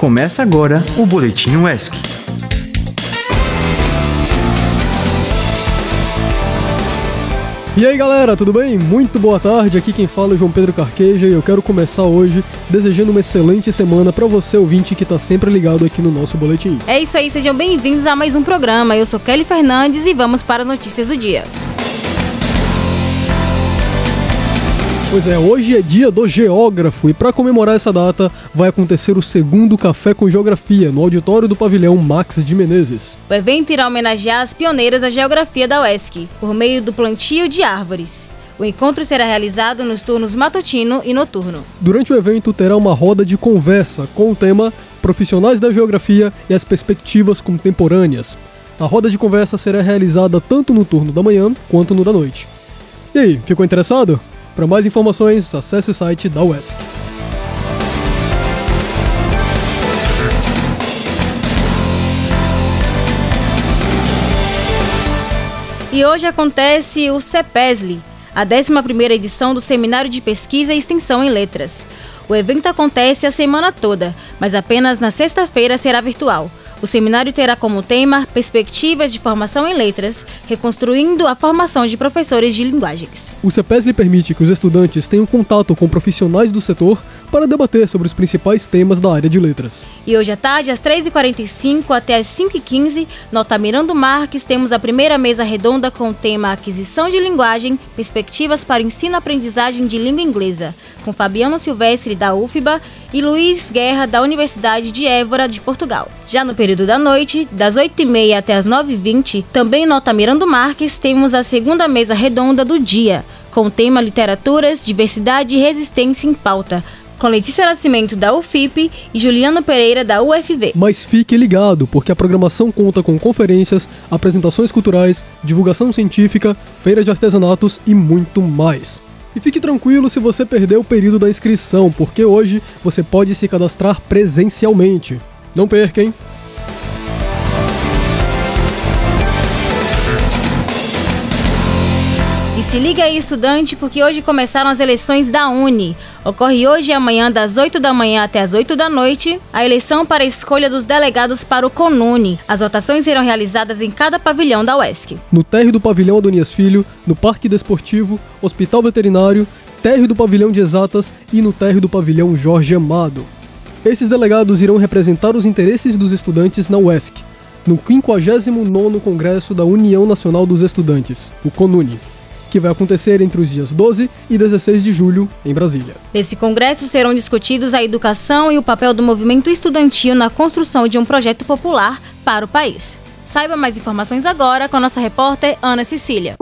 Começa agora o Boletim UESC. E aí galera, tudo bem? Muito boa tarde, aqui quem fala é João Pedro Carqueja e eu quero começar hoje desejando uma excelente semana para você ouvinte que tá sempre ligado aqui no nosso boletim. É isso aí, sejam bem-vindos a mais um programa. Eu sou Kelly Fernandes e vamos para as notícias do dia. Pois é, hoje é dia do geógrafo e para comemorar essa data vai acontecer o segundo Café com Geografia no auditório do pavilhão Max de Menezes. O evento irá homenagear as pioneiras da geografia da UESC, por meio do plantio de árvores. O encontro será realizado nos turnos matutino e noturno. Durante o evento terá uma roda de conversa com o tema Profissionais da Geografia e as Perspectivas Contemporâneas. A roda de conversa será realizada tanto no turno da manhã quanto no da noite. E aí, ficou interessado? Para mais informações, acesse o site da UESC. E hoje acontece o CEPESLI, a 11ª edição do Seminário de Pesquisa e Extensão em Letras. O evento acontece a semana toda, mas apenas na sexta-feira será virtual. O seminário terá como tema Perspectivas de Formação em Letras, reconstruindo a formação de professores de linguagens. O CEPESLI permite que os estudantes tenham contato com profissionais do setor para debater sobre os principais temas da área de letras. E hoje à tarde, às 3h45 até às 5h15, no Altamirando Marques, temos a primeira mesa redonda com o tema Aquisição de Linguagem, Perspectivas para o Ensino-Aprendizagem de Língua Inglesa, com Fabiano Silvestre, da UFBA, e Luiz Guerra, da Universidade de Évora, de Portugal. Já no período da noite, das 8h30 até as 9h20, também no Altamirando Marques, temos a segunda mesa redonda do dia, com o tema Literaturas, Diversidade e Resistência em Pauta, com Letícia Nascimento da UFIP e Juliano Pereira da UFV. Mas fique ligado, porque a programação conta com conferências, apresentações culturais, divulgação científica, feira de artesanatos e muito mais. E fique tranquilo se você perdeu o período da inscrição, porque hoje você pode se cadastrar presencialmente. Não perca, hein? Se liga aí, estudante, porque hoje começaram as eleições da Uni. Ocorre hoje e amanhã, das 8 da manhã até as 8 da noite, a eleição para a escolha dos delegados para o CONUNE. As votações serão realizadas em cada pavilhão da UESC. No térreo do pavilhão Adonias Filho, no Parque Desportivo, Hospital Veterinário, térreo do pavilhão de Exatas e no térreo do pavilhão Jorge Amado. Esses delegados irão representar os interesses dos estudantes na UESC, no 59º Congresso da União Nacional dos Estudantes, o CONUNE que vai acontecer entre os dias 12 e 16 de julho, em Brasília. Nesse congresso serão discutidos a educação e o papel do movimento estudantil na construção de um projeto popular para o país. Saiba mais informações agora com a nossa repórter Ana Cecília.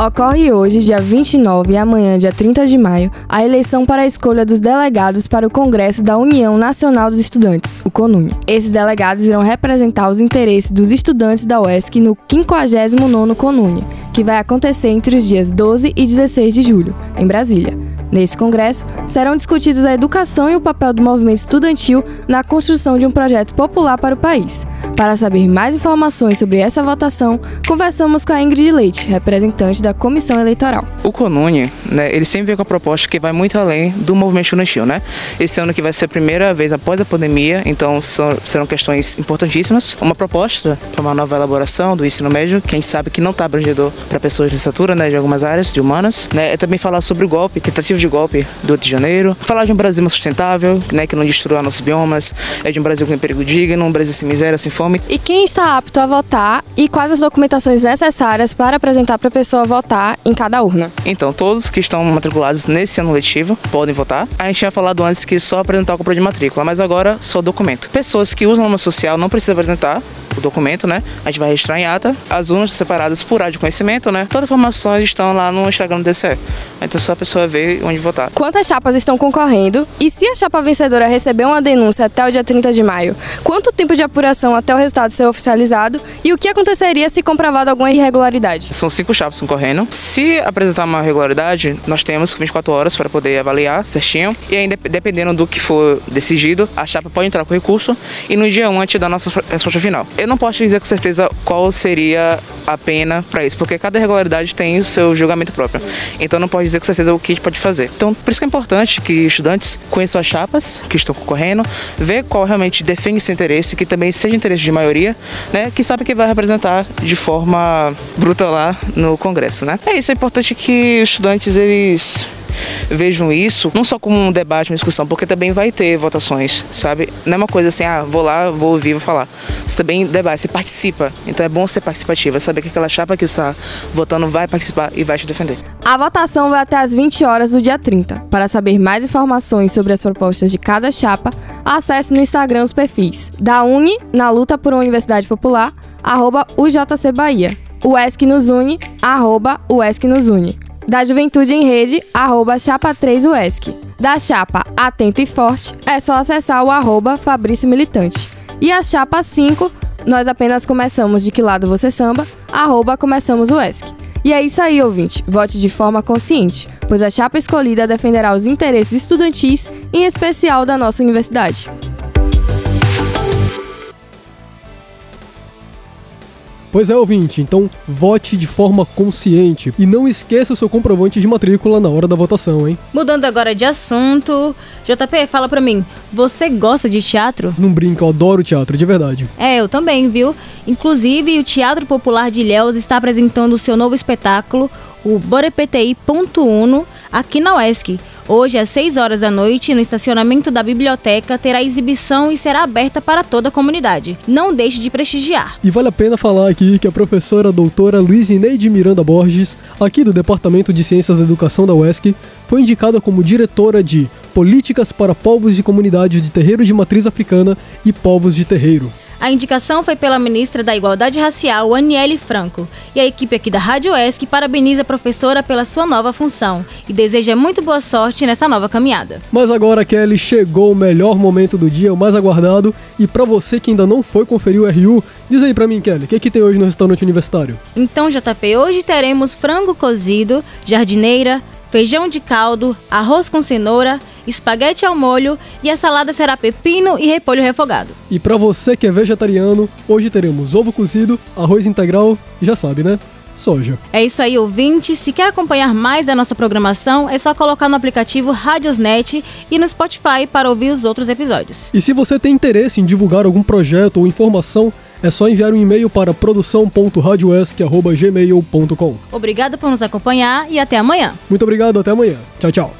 Ocorre hoje, dia 29 e amanhã, dia 30 de maio, a eleição para a escolha dos delegados para o Congresso da União Nacional dos Estudantes, o CONUNE. Esses delegados irão representar os interesses dos estudantes da UESC no 59º CONUNE, que vai acontecer entre os dias 12 e 16 de julho, em Brasília. Nesse congresso, serão discutidos a educação e o papel do movimento estudantil na construção de um projeto popular para o país. Para saber mais informações sobre essa votação, conversamos com a Ingrid Leite, representante da Comissão Eleitoral. O CONUNE, né, ele sempre vem com a proposta que vai muito além do movimento estudantil, né? Esse ano que vai ser a primeira vez após a pandemia, então são, serão questões importantíssimas. Uma proposta para uma nova elaboração do ensino médio, quem sabe que não está abrangedor para pessoas de licenciatura, né, de algumas áreas, de humanas, né? É também falar sobre o golpe, tentativa de golpe do 8 de janeiro, falar de um Brasil mais sustentável, né, que não destrua nossos biomas, é de um Brasil com emprego digno, um Brasil sem miséria, sem fome. E quem está apto a votar e quais as documentações necessárias para apresentar para a pessoa votar em cada urna? Então, todos que estão matriculados nesse ano letivo podem votar. A gente tinha falado antes que só apresentar o compra de matrícula, mas agora só documento. Pessoas que usam o nome social não precisam apresentar o documento, né? A gente vai registrar em ata. As urnas separadas por área de conhecimento, né? Todas as informações estão lá no Instagram do DCE. Então, só a pessoa ver onde votar. Quantas chapas estão concorrendo? E se a chapa vencedora receber uma denúncia até o dia 30 de maio, quanto tempo de apuração até o resultado ser oficializado? E o que aconteceria se comprovado alguma irregularidade? São cinco chapas concorrendo. Se apresentar uma irregularidade, nós temos 24 horas para poder avaliar certinho. E aí, dependendo do que for decidido, a chapa pode entrar com recurso e no dia 1 a gente dá a nossa resposta final. Eu não posso dizer com certeza qual seria a pena para isso, porque cada irregularidade tem o seu julgamento próprio. Então não pode dizer com certeza o que a gente pode fazer. Então, por isso que é importante que estudantes conheçam as chapas que estão concorrendo, ver qual realmente defende seu interesse, que também seja interesse de maioria, né, que sabe que vai representar de forma bruta lá no Congresso, né? É isso, é importante que os estudantes eles vejam isso não só como um debate, uma discussão, porque também vai ter votações, sabe? Não é uma coisa assim, ah, vou lá, vou ouvir, vou falar. Você também debate, você participa. Então é bom ser participativa, saber que aquela chapa que está votando vai participar e vai te defender. A votação vai até às 20 horas do dia 30. Para saber mais informações sobre as propostas de cada chapa, acesse no Instagram os perfis da Uni na luta por uma universidade popular, arroba UJC Bahia. Nos une, arroba o ESC nos une da Juventude em Rede, arroba chapa 3 UESC. Da chapa Atento e Forte, é só acessar o arroba Fabrício Militante. E a chapa 5, nós apenas começamos de que lado você samba, arroba começamos. E é isso aí, ouvinte. Vote de forma consciente, pois a chapa escolhida defenderá os interesses estudantis, em especial da nossa universidade. Pois é, ouvinte, então vote de forma consciente e não esqueça o seu comprovante de matrícula na hora da votação, hein? Mudando agora de assunto, JP, fala pra mim, você gosta de teatro? Não brinca, eu adoro teatro, de verdade. É, eu também, viu? Inclusive, o Teatro Popular de Ilhéus está apresentando o seu novo espetáculo, o Borepti.1, aqui na UESC. Hoje, às 6 horas da noite, no estacionamento da biblioteca, terá exibição e será aberta para toda a comunidade. Não deixe de prestigiar. E vale a pena falar aqui que a professora doutora Luiz Ineide Miranda Borges, aqui do Departamento de Ciências da Educação da UESC, foi indicada como diretora de Políticas para Povos de Comunidade de Terreiro de Matriz Africana e Povos de Terreiro. A indicação foi pela ministra da Igualdade Racial, Aniele Franco. E a equipe aqui da Rádio ESC parabeniza a professora pela sua nova função e deseja muito boa sorte nessa nova caminhada. Mas agora, Kelly, chegou o melhor momento do dia, o mais aguardado. E para você que ainda não foi conferir o RU, diz aí pra mim, Kelly, o que, é que tem hoje no restaurante universitário? Então, JP, hoje teremos frango cozido, jardineira, feijão de caldo, arroz com cenoura, espaguete ao molho e a salada será pepino e repolho refogado. E para você que é vegetariano, hoje teremos ovo cozido, arroz integral e já sabe, né? Soja. É isso aí, ouvinte. Se quer acompanhar mais da nossa programação, é só colocar no aplicativo Radiosnet e no Spotify para ouvir os outros episódios. E se você tem interesse em divulgar algum projeto ou informação, é só enviar um e-mail para produção.radioesc.gmail.com. Obrigado por nos acompanhar e até amanhã. Muito obrigado, até amanhã. Tchau, tchau.